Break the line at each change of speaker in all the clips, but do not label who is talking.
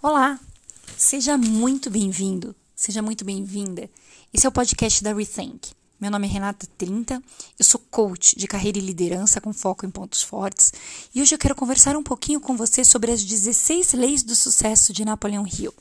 Olá, seja muito bem-vindo, seja muito bem-vinda. Esse é o podcast da Rethink. Meu nome é Renata Trinta, eu sou coach de carreira e liderança com foco em pontos fortes e hoje eu quero conversar um pouquinho com você sobre as 16 leis do sucesso de Napoleão Hill.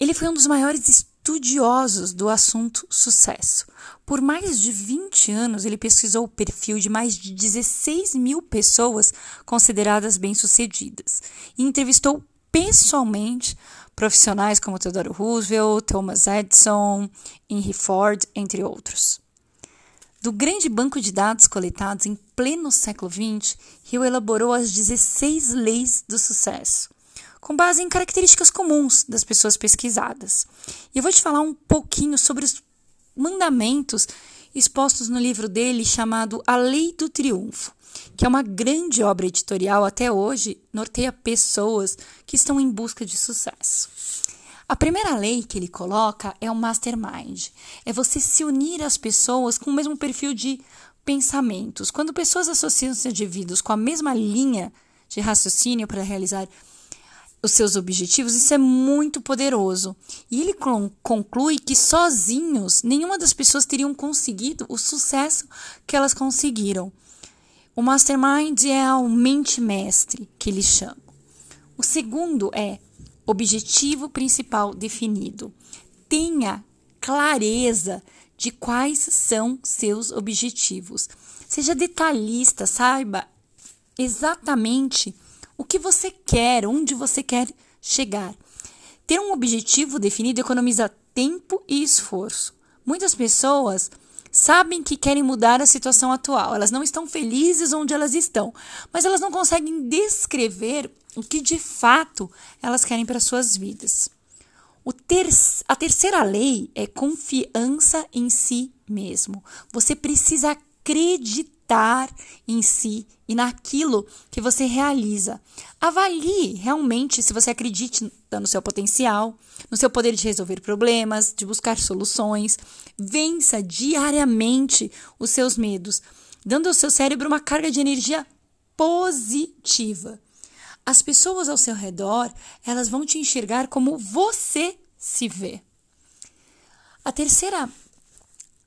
Ele foi um dos maiores estudiosos do assunto sucesso. Por mais de 20 anos, ele pesquisou o perfil de mais de 16 mil pessoas consideradas bem-sucedidas e entrevistou pessoalmente profissionais como Theodore Roosevelt, Thomas Edison, Henry Ford, entre outros. Do grande banco de dados coletados em pleno século XX, Hill elaborou as 16 leis do sucesso, com base em características comuns das pessoas pesquisadas. E eu vou te falar um pouquinho sobre os mandamentos expostos no livro dele chamado A Lei do Triunfo, que é uma grande obra editorial até hoje, norteia pessoas que estão em busca de sucesso. A primeira lei que ele coloca é o mastermind. É você se unir às pessoas com o mesmo perfil de pensamentos. Quando pessoas associam seus indivíduos com a mesma linha de raciocínio para realizar os seus objetivos, isso é muito poderoso. E ele conclui que sozinhos nenhuma das pessoas teriam conseguido o sucesso que elas conseguiram. O mastermind é o mente mestre que eles chamam. O segundo é objetivo principal definido. Tenha clareza de quais são seus objetivos. Seja detalhista, saiba exatamente o que você quer, onde você quer chegar. Ter um objetivo definido economiza tempo e esforço. Muitas pessoas sabem que querem mudar a situação atual, elas não estão felizes onde elas estão, mas elas não conseguem descrever o que de fato elas querem para suas vidas. Ter a terceira lei é confiança em si mesmo. Você precisa acreditar em si e naquilo que você realiza. Avalie realmente se você acredita no seu potencial, no seu poder de resolver problemas, de buscar soluções. Vença diariamente os seus medos, dando ao seu cérebro uma carga de energia positiva. As pessoas ao seu redor, elas vão te enxergar como você se vê. A terceira,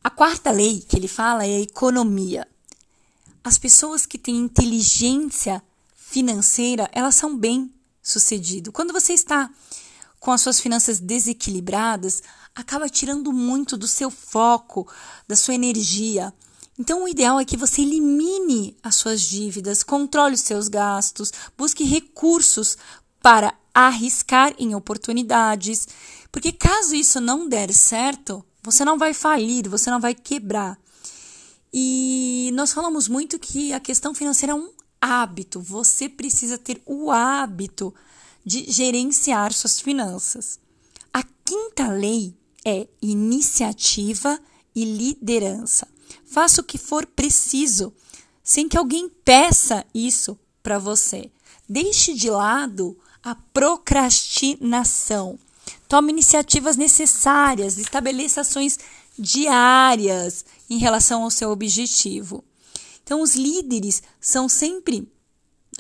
a quarta lei que ele fala é a economia. As pessoas que têm inteligência financeira, elas são bem sucedidas. Quando você está com as suas finanças desequilibradas, acaba tirando muito do seu foco, da sua energia. Então, o ideal é que você elimine as suas dívidas, controle os seus gastos, busque recursos para arriscar em oportunidades, porque caso isso não der certo, você não vai falir, você não vai quebrar. E nós falamos muito que a questão financeira é um hábito. Você precisa ter o hábito de gerenciar suas finanças. A quinta lei é iniciativa e liderança. Faça o que for preciso, sem que alguém peça isso para você. Deixe de lado a procrastinação. Tome iniciativas necessárias, estabeleça ações diárias em relação ao seu objetivo. Então, os líderes são sempre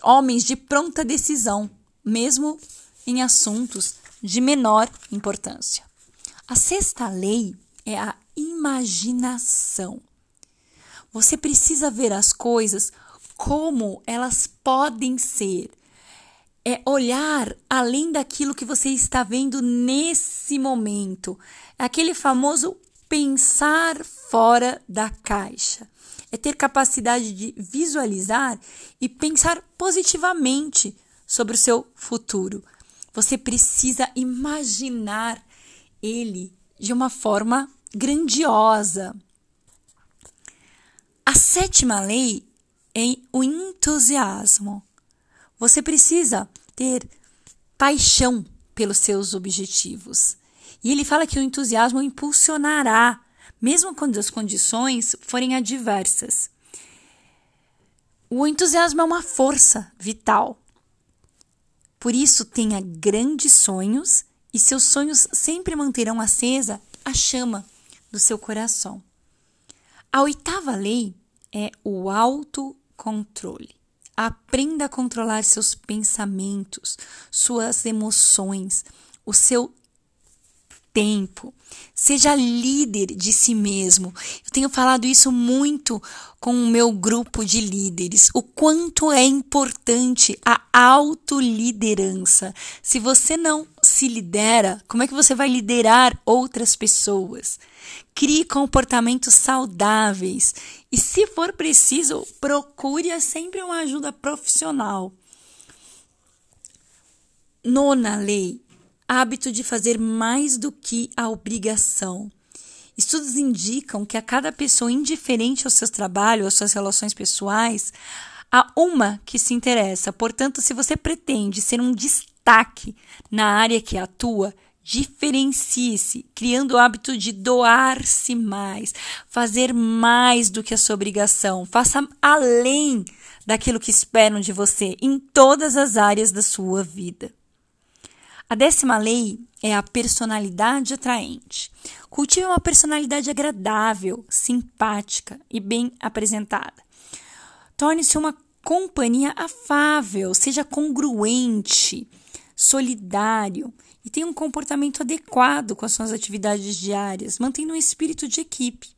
homens de pronta decisão, mesmo em assuntos de menor importância. A sexta lei é a imaginação. Você precisa ver as coisas como elas podem ser. É olhar além daquilo que você está vendo nesse momento. É aquele famoso pensar fora da caixa. É ter capacidade de visualizar e pensar positivamente sobre o seu futuro. Você precisa imaginar ele de uma forma grandiosa. A sétima lei é o entusiasmo. Você precisa ter paixão pelos seus objetivos. E ele fala que o entusiasmo impulsionará, mesmo quando as condições forem adversas. O entusiasmo é uma força vital. Por isso, tenha grandes sonhos e seus sonhos sempre manterão acesa a chama do seu coração. A oitava lei é o autocontrole. Aprenda a controlar seus pensamentos, suas emoções, o seu tempo. Seja líder de si mesmo. Eu tenho falado isso muito com o meu grupo de líderes. O quanto é importante a autoliderança. Se você não se lidera, como é que você vai liderar outras pessoas? Crie comportamentos saudáveis e, se for preciso, procure sempre uma ajuda profissional. Nona lei: hábito de fazer mais do que a obrigação. Estudos indicam que a cada pessoa indiferente ao seu trabalho, às suas relações pessoais, há uma que se interessa. Portanto, se você pretende ser um destaque na área que atua, Diferencie-se, criando o hábito de doar-se mais, fazer mais do que a sua obrigação, faça além daquilo que esperam de você em todas as áreas da sua vida. A décima lei é a personalidade atraente. Cultive uma personalidade agradável, simpática e bem apresentada. Torne-se uma companhia afável, seja congruente, solidário e tenha um comportamento adequado com as suas atividades diárias, mantendo um espírito de equipe.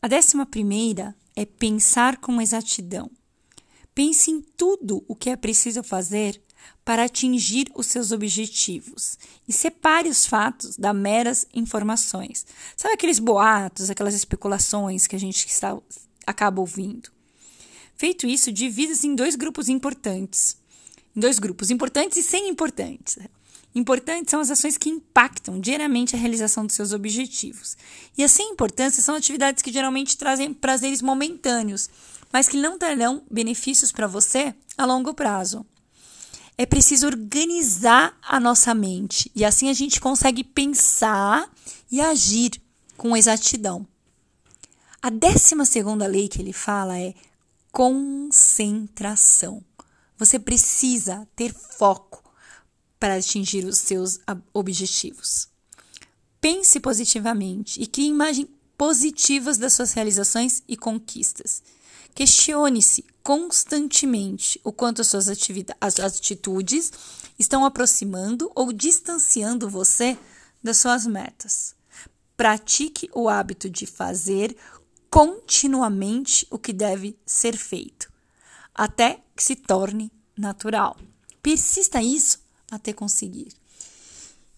A décima primeira é pensar com exatidão. Pense em tudo o que é preciso fazer para atingir os seus objetivos e separe os fatos das meras informações. Sabe aqueles boatos, aquelas especulações que a gente está, acaba ouvindo? Feito isso, divida-se em dois grupos importantes. Em dois grupos, importantes e sem importantes. Importantes são as ações que impactam diariamente a realização dos seus objetivos. E as sem importância são atividades que geralmente trazem prazeres momentâneos, mas que não trarão benefícios para você a longo prazo. É preciso organizar a nossa mente e assim a gente consegue pensar e agir com exatidão. A décima segunda lei que ele fala é concentração. Você precisa ter foco para atingir os seus objetivos. Pense positivamente e crie imagens positivas das suas realizações e conquistas. Questione-se constantemente o quanto as suas as atitudes estão aproximando ou distanciando você das suas metas. Pratique o hábito de fazer continuamente o que deve ser feito, até que se torne natural. Persista isso até conseguir.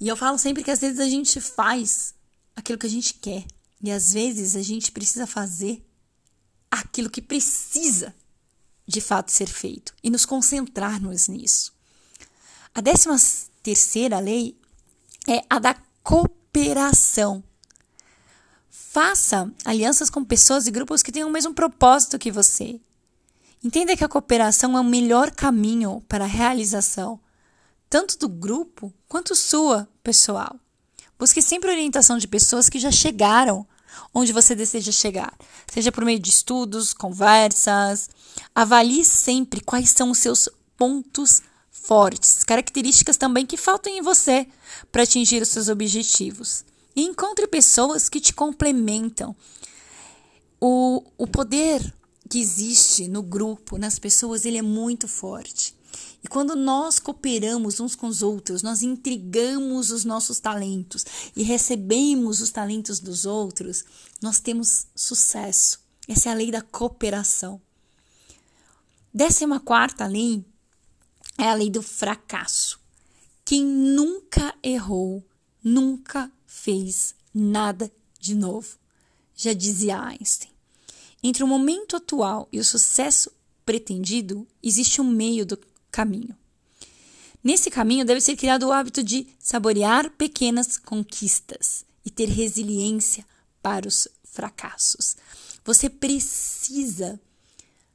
E eu falo sempre que às vezes a gente faz aquilo que a gente quer, e às vezes a gente precisa fazer aquilo que precisa de fato ser feito e nos concentrarmos nisso. A décima terceira lei é a da cooperação. Faça alianças com pessoas e grupos que tenham o mesmo propósito que você. Entenda que a cooperação é o melhor caminho para a realização, tanto do grupo quanto sua pessoal. Busque sempre orientação de pessoas que já chegaram onde você deseja chegar, seja por meio de estudos, conversas. Avalie sempre quais são os seus pontos fortes, características também que faltam em você para atingir os seus objetivos. E encontre pessoas que te complementam. O, o poder que existe no grupo, nas pessoas, ele é muito forte. E quando nós cooperamos uns com os outros, nós intrigamos os nossos talentos e recebemos os talentos dos outros, nós temos sucesso. Essa é a lei da cooperação. Décima quarta lei é a lei do fracasso. Quem nunca errou, nunca fez nada de novo. Já dizia Einstein. Entre o momento atual e o sucesso pretendido, existe um meio do caminho. Nesse caminho deve ser criado o hábito de saborear pequenas conquistas e ter resiliência para os fracassos. Você precisa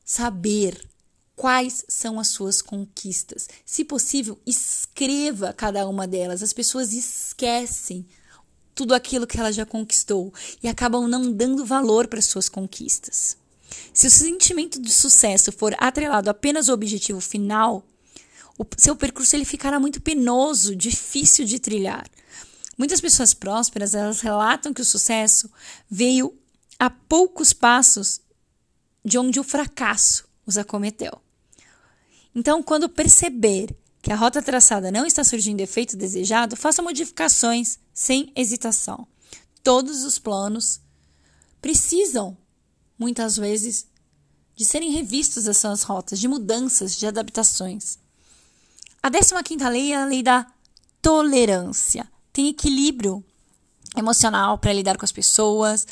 saber quais são as suas conquistas. Se possível, escreva cada uma delas. As pessoas esquecem tudo aquilo que ela já conquistou e acabam não dando valor para suas conquistas. Se o sentimento de sucesso for atrelado apenas ao objetivo final, o seu percurso ele ficará muito penoso, difícil de trilhar. Muitas pessoas prósperas, elas relatam que o sucesso veio a poucos passos de onde o fracasso os acometeu. Então, quando perceber que a rota traçada não está surgindo efeito desejado, faça modificações sem hesitação. Todos os planos precisam, muitas vezes, de serem revistos as suas rotas, de mudanças, de adaptações. A 15 lei é a lei da tolerância. Tem equilíbrio emocional para lidar com as pessoas,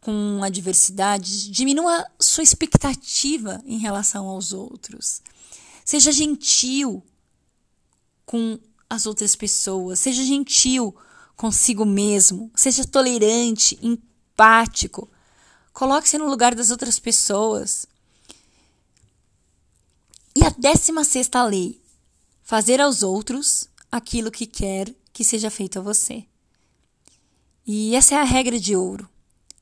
com a diversidade. Diminua sua expectativa em relação aos outros. Seja gentil com as outras pessoas. Seja gentil consigo mesmo. Seja tolerante, empático. Coloque-se no lugar das outras pessoas. E a décima sexta lei: fazer aos outros aquilo que quer que seja feito a você. E essa é a regra de ouro.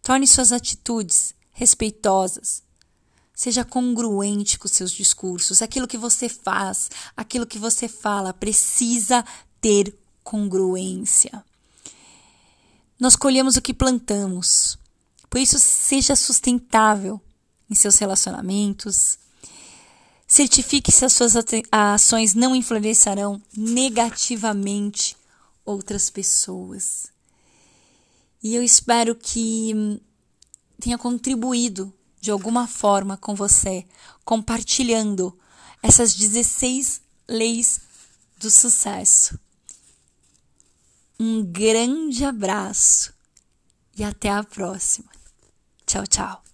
Torne suas atitudes respeitosas. Seja congruente com seus discursos. Aquilo que você faz, aquilo que você fala, precisa ter congruência. Nós colhemos o que plantamos. Por isso, seja sustentável em seus relacionamentos. Certifique se as suas ações não influenciarão negativamente outras pessoas. E eu espero que hum, tenha contribuído de alguma forma com você, compartilhando essas 16 leis do sucesso. Um grande abraço e até a próxima. Ciao.